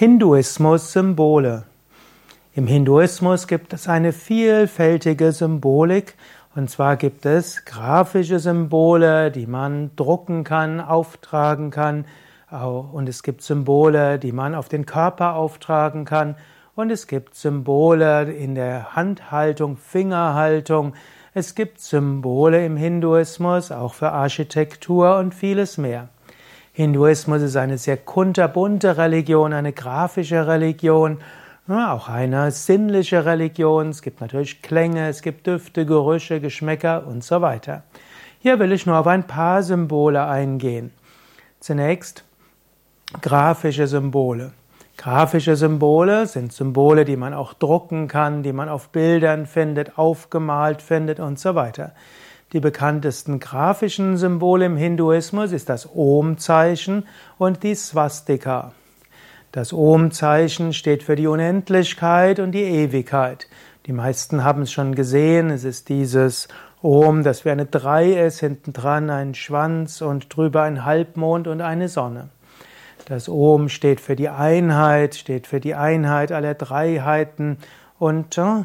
Hinduismus Symbole. Im Hinduismus gibt es eine vielfältige Symbolik und zwar gibt es grafische Symbole, die man drucken kann, auftragen kann und es gibt Symbole, die man auf den Körper auftragen kann und es gibt Symbole in der Handhaltung, Fingerhaltung, es gibt Symbole im Hinduismus auch für Architektur und vieles mehr. Hinduismus ist eine sehr kunterbunte Religion, eine grafische Religion, auch eine sinnliche Religion. Es gibt natürlich Klänge, es gibt Düfte, Gerüche, Geschmäcker und so weiter. Hier will ich nur auf ein paar Symbole eingehen. Zunächst grafische Symbole. Grafische Symbole sind Symbole, die man auch drucken kann, die man auf Bildern findet, aufgemalt findet und so weiter. Die bekanntesten grafischen Symbole im Hinduismus ist das Om-Zeichen und die Swastika. Das Om-Zeichen steht für die Unendlichkeit und die Ewigkeit. Die meisten haben es schon gesehen. Es ist dieses Om, das wie eine Drei ist, hinten dran ein Schwanz und drüber ein Halbmond und eine Sonne. Das Om steht für die Einheit, steht für die Einheit aller Dreiheiten und äh,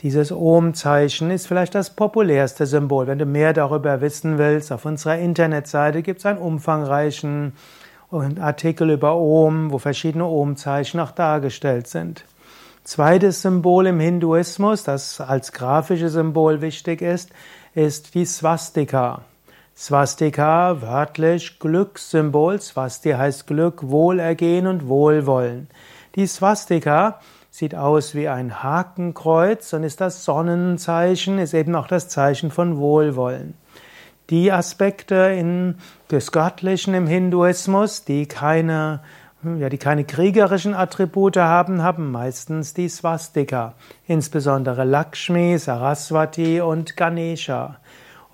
dieses Ohm-Zeichen ist vielleicht das populärste Symbol. Wenn du mehr darüber wissen willst, auf unserer Internetseite gibt es einen umfangreichen Artikel über Ohm, wo verschiedene Ohm-Zeichen auch dargestellt sind. Zweites Symbol im Hinduismus, das als grafisches Symbol wichtig ist, ist die Swastika. Swastika, wörtlich Glückssymbol. Swasti heißt Glück, Wohlergehen und Wohlwollen. Die Swastika sieht aus wie ein Hakenkreuz und ist das Sonnenzeichen, ist eben auch das Zeichen von Wohlwollen. Die Aspekte in, des Göttlichen im Hinduismus, die keine, ja, die keine kriegerischen Attribute haben, haben meistens die Swastika, insbesondere Lakshmi, Saraswati und Ganesha.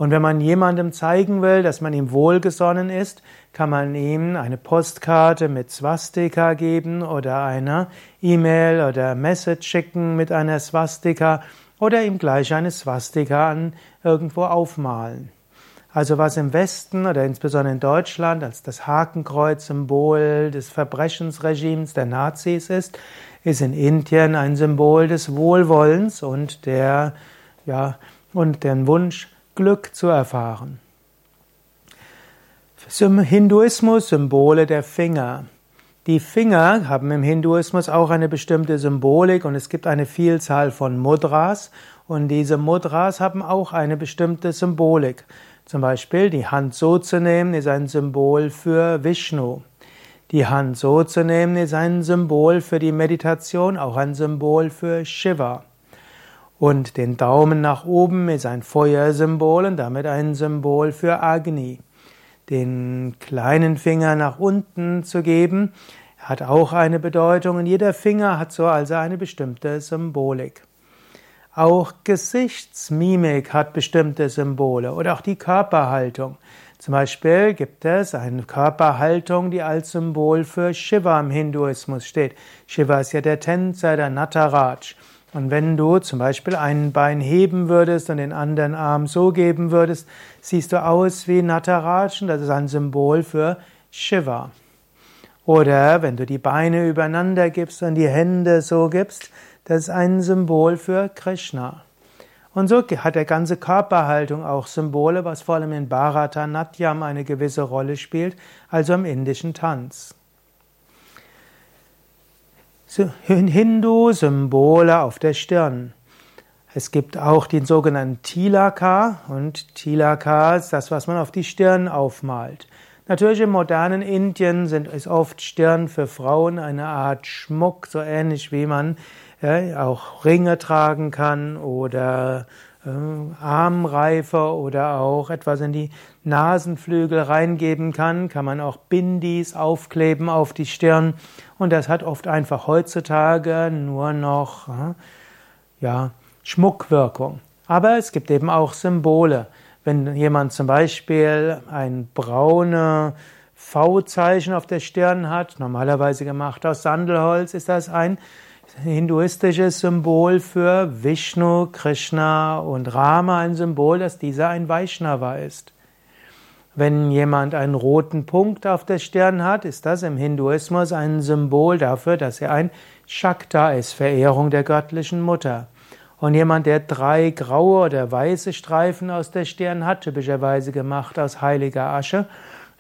Und wenn man jemandem zeigen will, dass man ihm wohlgesonnen ist, kann man ihm eine Postkarte mit Swastika geben oder eine E-Mail oder Message schicken mit einer Swastika oder ihm gleich eine Swastika an irgendwo aufmalen. Also was im Westen oder insbesondere in Deutschland als das Hakenkreuz-Symbol des Verbrechensregimes der Nazis ist, ist in Indien ein Symbol des Wohlwollens und der, ja, und den Wunsch, Glück zu erfahren. Hinduismus Symbole der Finger. Die Finger haben im Hinduismus auch eine bestimmte Symbolik und es gibt eine Vielzahl von Mudras und diese Mudras haben auch eine bestimmte Symbolik. Zum Beispiel die Hand so zu nehmen ist ein Symbol für Vishnu. Die Hand so zu nehmen ist ein Symbol für die Meditation, auch ein Symbol für Shiva. Und den Daumen nach oben ist ein Feuersymbol und damit ein Symbol für Agni. Den kleinen Finger nach unten zu geben, hat auch eine Bedeutung und jeder Finger hat so also eine bestimmte Symbolik. Auch Gesichtsmimik hat bestimmte Symbole oder auch die Körperhaltung. Zum Beispiel gibt es eine Körperhaltung, die als Symbol für Shiva im Hinduismus steht. Shiva ist ja der Tänzer, der Nataraj. Und wenn du zum Beispiel ein Bein heben würdest und den anderen Arm so geben würdest, siehst du aus wie Natarajan, das ist ein Symbol für Shiva. Oder wenn du die Beine übereinander gibst und die Hände so gibst, das ist ein Symbol für Krishna. Und so hat der ganze Körperhaltung auch Symbole, was vor allem in Bharatanatyam eine gewisse Rolle spielt, also im indischen Tanz. Hindu-Symbole auf der Stirn. Es gibt auch den sogenannten Tilaka und Tilaka ist das, was man auf die Stirn aufmalt. Natürlich im modernen Indien sind es oft Stirn für Frauen eine Art Schmuck, so ähnlich wie man ja, auch Ringe tragen kann oder äh, Armreife oder auch etwas in die Nasenflügel reingeben kann, kann man auch Bindis aufkleben auf die Stirn und das hat oft einfach heutzutage nur noch äh, ja, Schmuckwirkung. Aber es gibt eben auch Symbole. Wenn jemand zum Beispiel ein braune V-Zeichen auf der Stirn hat, normalerweise gemacht aus Sandelholz, ist das ein hinduistisches Symbol für Vishnu, Krishna und Rama, ein Symbol, dass dieser ein Vaishnava ist. Wenn jemand einen roten Punkt auf der Stirn hat, ist das im Hinduismus ein Symbol dafür, dass er ein Shakta ist, Verehrung der göttlichen Mutter. Und jemand, der drei graue oder weiße Streifen aus der Stirn hat, typischerweise gemacht aus heiliger Asche,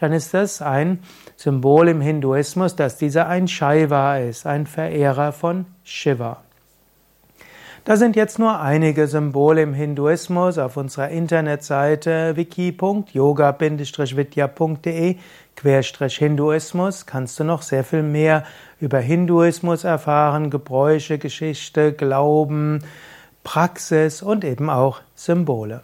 dann ist das ein Symbol im Hinduismus, dass dieser ein Shaiva ist, ein Verehrer von Shiva. Da sind jetzt nur einige Symbole im Hinduismus auf unserer Internetseite wiki.yoga-vidya.de Hinduismus kannst du noch sehr viel mehr über Hinduismus erfahren, Gebräuche, Geschichte, Glauben, Praxis und eben auch Symbole.